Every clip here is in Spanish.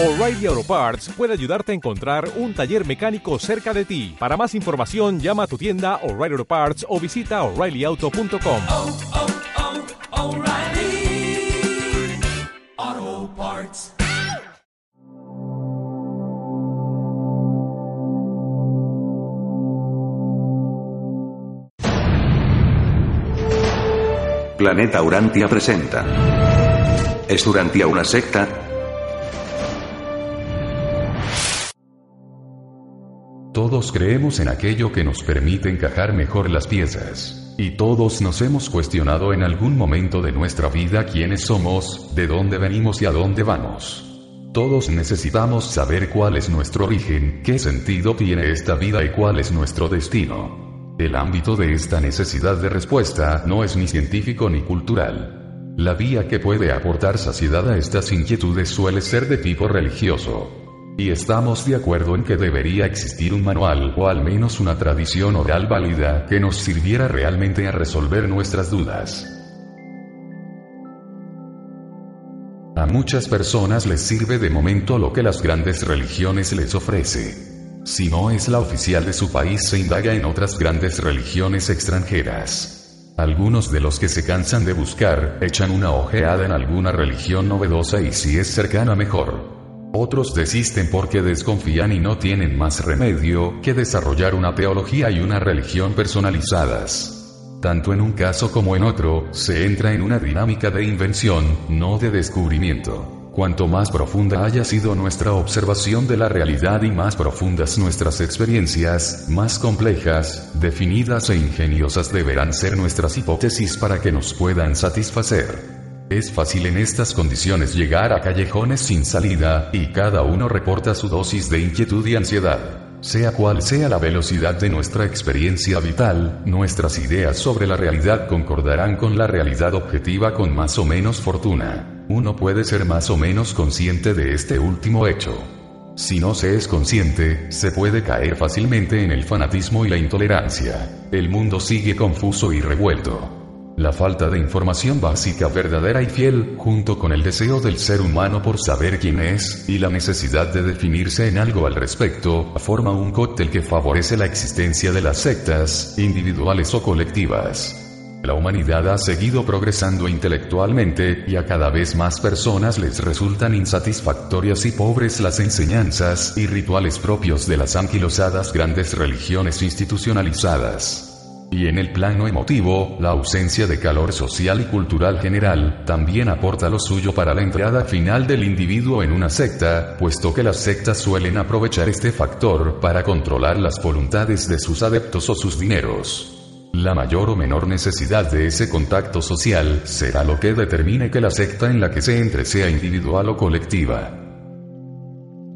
O'Reilly Auto Parts puede ayudarte a encontrar un taller mecánico cerca de ti. Para más información, llama a tu tienda O'Reilly Auto Parts o visita oreillyauto.com. oh, oh, O'Reilly Auto Parts. Planeta Urantia presenta. ¿Es Urantia una secta? Todos creemos en aquello que nos permite encajar mejor las piezas. Y todos nos hemos cuestionado en algún momento de nuestra vida quiénes somos, de dónde venimos y a dónde vamos. Todos necesitamos saber cuál es nuestro origen, qué sentido tiene esta vida y cuál es nuestro destino. El ámbito de esta necesidad de respuesta no es ni científico ni cultural. La vía que puede aportar saciedad a estas inquietudes suele ser de tipo religioso. Y estamos de acuerdo en que debería existir un manual o al menos una tradición oral válida que nos sirviera realmente a resolver nuestras dudas. A muchas personas les sirve de momento lo que las grandes religiones les ofrece. Si no es la oficial de su país, se indaga en otras grandes religiones extranjeras. Algunos de los que se cansan de buscar, echan una ojeada en alguna religión novedosa y si es cercana mejor. Otros desisten porque desconfían y no tienen más remedio que desarrollar una teología y una religión personalizadas. Tanto en un caso como en otro, se entra en una dinámica de invención, no de descubrimiento. Cuanto más profunda haya sido nuestra observación de la realidad y más profundas nuestras experiencias, más complejas, definidas e ingeniosas deberán ser nuestras hipótesis para que nos puedan satisfacer. Es fácil en estas condiciones llegar a callejones sin salida, y cada uno reporta su dosis de inquietud y ansiedad. Sea cual sea la velocidad de nuestra experiencia vital, nuestras ideas sobre la realidad concordarán con la realidad objetiva con más o menos fortuna. Uno puede ser más o menos consciente de este último hecho. Si no se es consciente, se puede caer fácilmente en el fanatismo y la intolerancia. El mundo sigue confuso y revuelto. La falta de información básica verdadera y fiel, junto con el deseo del ser humano por saber quién es, y la necesidad de definirse en algo al respecto, forma un cóctel que favorece la existencia de las sectas, individuales o colectivas. La humanidad ha seguido progresando intelectualmente, y a cada vez más personas les resultan insatisfactorias y pobres las enseñanzas y rituales propios de las anquilosadas grandes religiones institucionalizadas. Y en el plano emotivo, la ausencia de calor social y cultural general, también aporta lo suyo para la entrada final del individuo en una secta, puesto que las sectas suelen aprovechar este factor para controlar las voluntades de sus adeptos o sus dineros. La mayor o menor necesidad de ese contacto social será lo que determine que la secta en la que se entre sea individual o colectiva.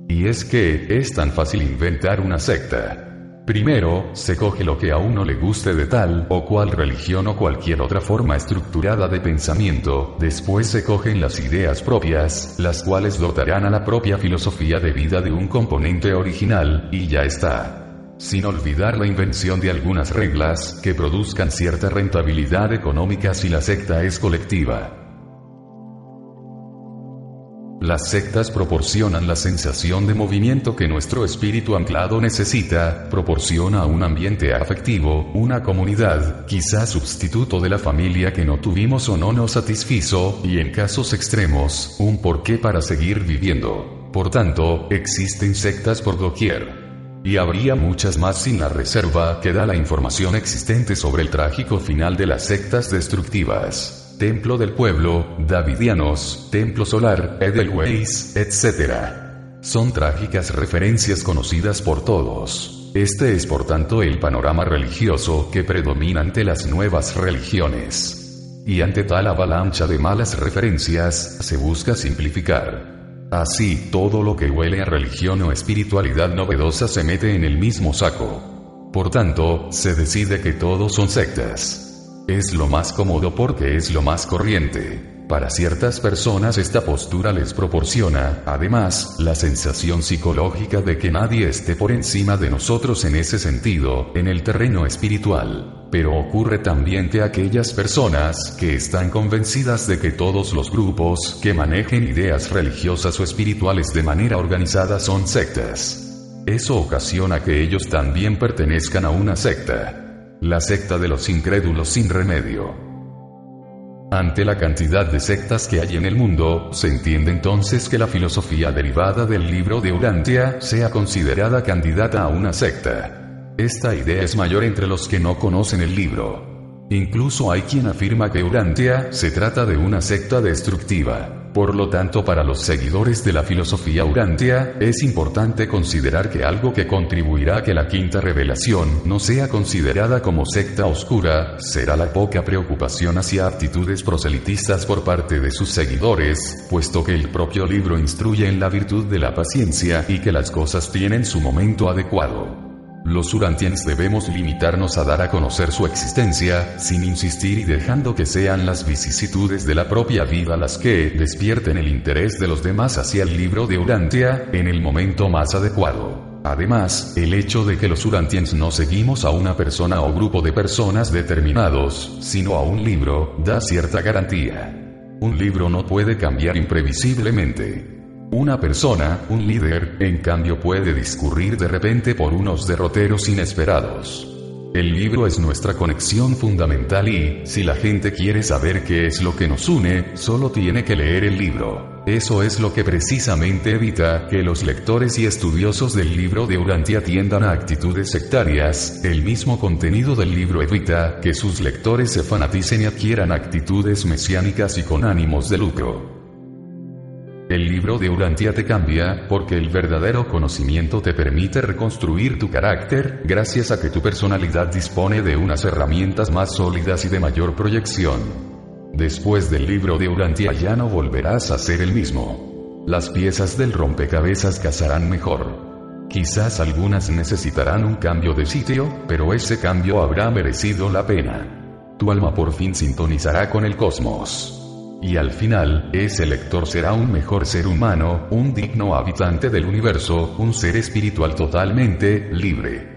Y es que, es tan fácil inventar una secta. Primero, se coge lo que a uno le guste de tal o cual religión o cualquier otra forma estructurada de pensamiento, después se cogen las ideas propias, las cuales dotarán a la propia filosofía de vida de un componente original, y ya está. Sin olvidar la invención de algunas reglas que produzcan cierta rentabilidad económica si la secta es colectiva. Las sectas proporcionan la sensación de movimiento que nuestro espíritu anclado necesita, proporciona un ambiente afectivo, una comunidad, quizá sustituto de la familia que no tuvimos o no nos satisfizo, y en casos extremos, un porqué para seguir viviendo. Por tanto, existen sectas por doquier. Y habría muchas más sin la reserva que da la información existente sobre el trágico final de las sectas destructivas. Templo del Pueblo, Davidianos, Templo Solar, Edelweiss, etc. Son trágicas referencias conocidas por todos. Este es por tanto el panorama religioso que predomina ante las nuevas religiones. Y ante tal avalancha de malas referencias, se busca simplificar. Así, todo lo que huele a religión o espiritualidad novedosa se mete en el mismo saco. Por tanto, se decide que todos son sectas. Es lo más cómodo porque es lo más corriente. Para ciertas personas esta postura les proporciona, además, la sensación psicológica de que nadie esté por encima de nosotros en ese sentido, en el terreno espiritual. Pero ocurre también que aquellas personas que están convencidas de que todos los grupos que manejen ideas religiosas o espirituales de manera organizada son sectas. Eso ocasiona que ellos también pertenezcan a una secta. La secta de los incrédulos sin remedio. Ante la cantidad de sectas que hay en el mundo, se entiende entonces que la filosofía derivada del libro de Urantia sea considerada candidata a una secta. Esta idea es mayor entre los que no conocen el libro. Incluso hay quien afirma que Urantia se trata de una secta destructiva. Por lo tanto, para los seguidores de la filosofía urantia, es importante considerar que algo que contribuirá a que la quinta revelación no sea considerada como secta oscura, será la poca preocupación hacia actitudes proselitistas por parte de sus seguidores, puesto que el propio libro instruye en la virtud de la paciencia y que las cosas tienen su momento adecuado. Los Urantians debemos limitarnos a dar a conocer su existencia, sin insistir y dejando que sean las vicisitudes de la propia vida las que despierten el interés de los demás hacia el libro de Urantia, en el momento más adecuado. Además, el hecho de que los Urantians no seguimos a una persona o grupo de personas determinados, sino a un libro, da cierta garantía. Un libro no puede cambiar imprevisiblemente. Una persona, un líder, en cambio puede discurrir de repente por unos derroteros inesperados. El libro es nuestra conexión fundamental y, si la gente quiere saber qué es lo que nos une, solo tiene que leer el libro. Eso es lo que precisamente evita que los lectores y estudiosos del libro de Urantia tiendan a actitudes sectarias, el mismo contenido del libro evita que sus lectores se fanaticen y adquieran actitudes mesiánicas y con ánimos de lucro. El libro de Urantia te cambia, porque el verdadero conocimiento te permite reconstruir tu carácter, gracias a que tu personalidad dispone de unas herramientas más sólidas y de mayor proyección. Después del libro de Urantia ya no volverás a ser el mismo. Las piezas del rompecabezas casarán mejor. Quizás algunas necesitarán un cambio de sitio, pero ese cambio habrá merecido la pena. Tu alma por fin sintonizará con el cosmos. Y al final, ese lector será un mejor ser humano, un digno habitante del universo, un ser espiritual totalmente libre.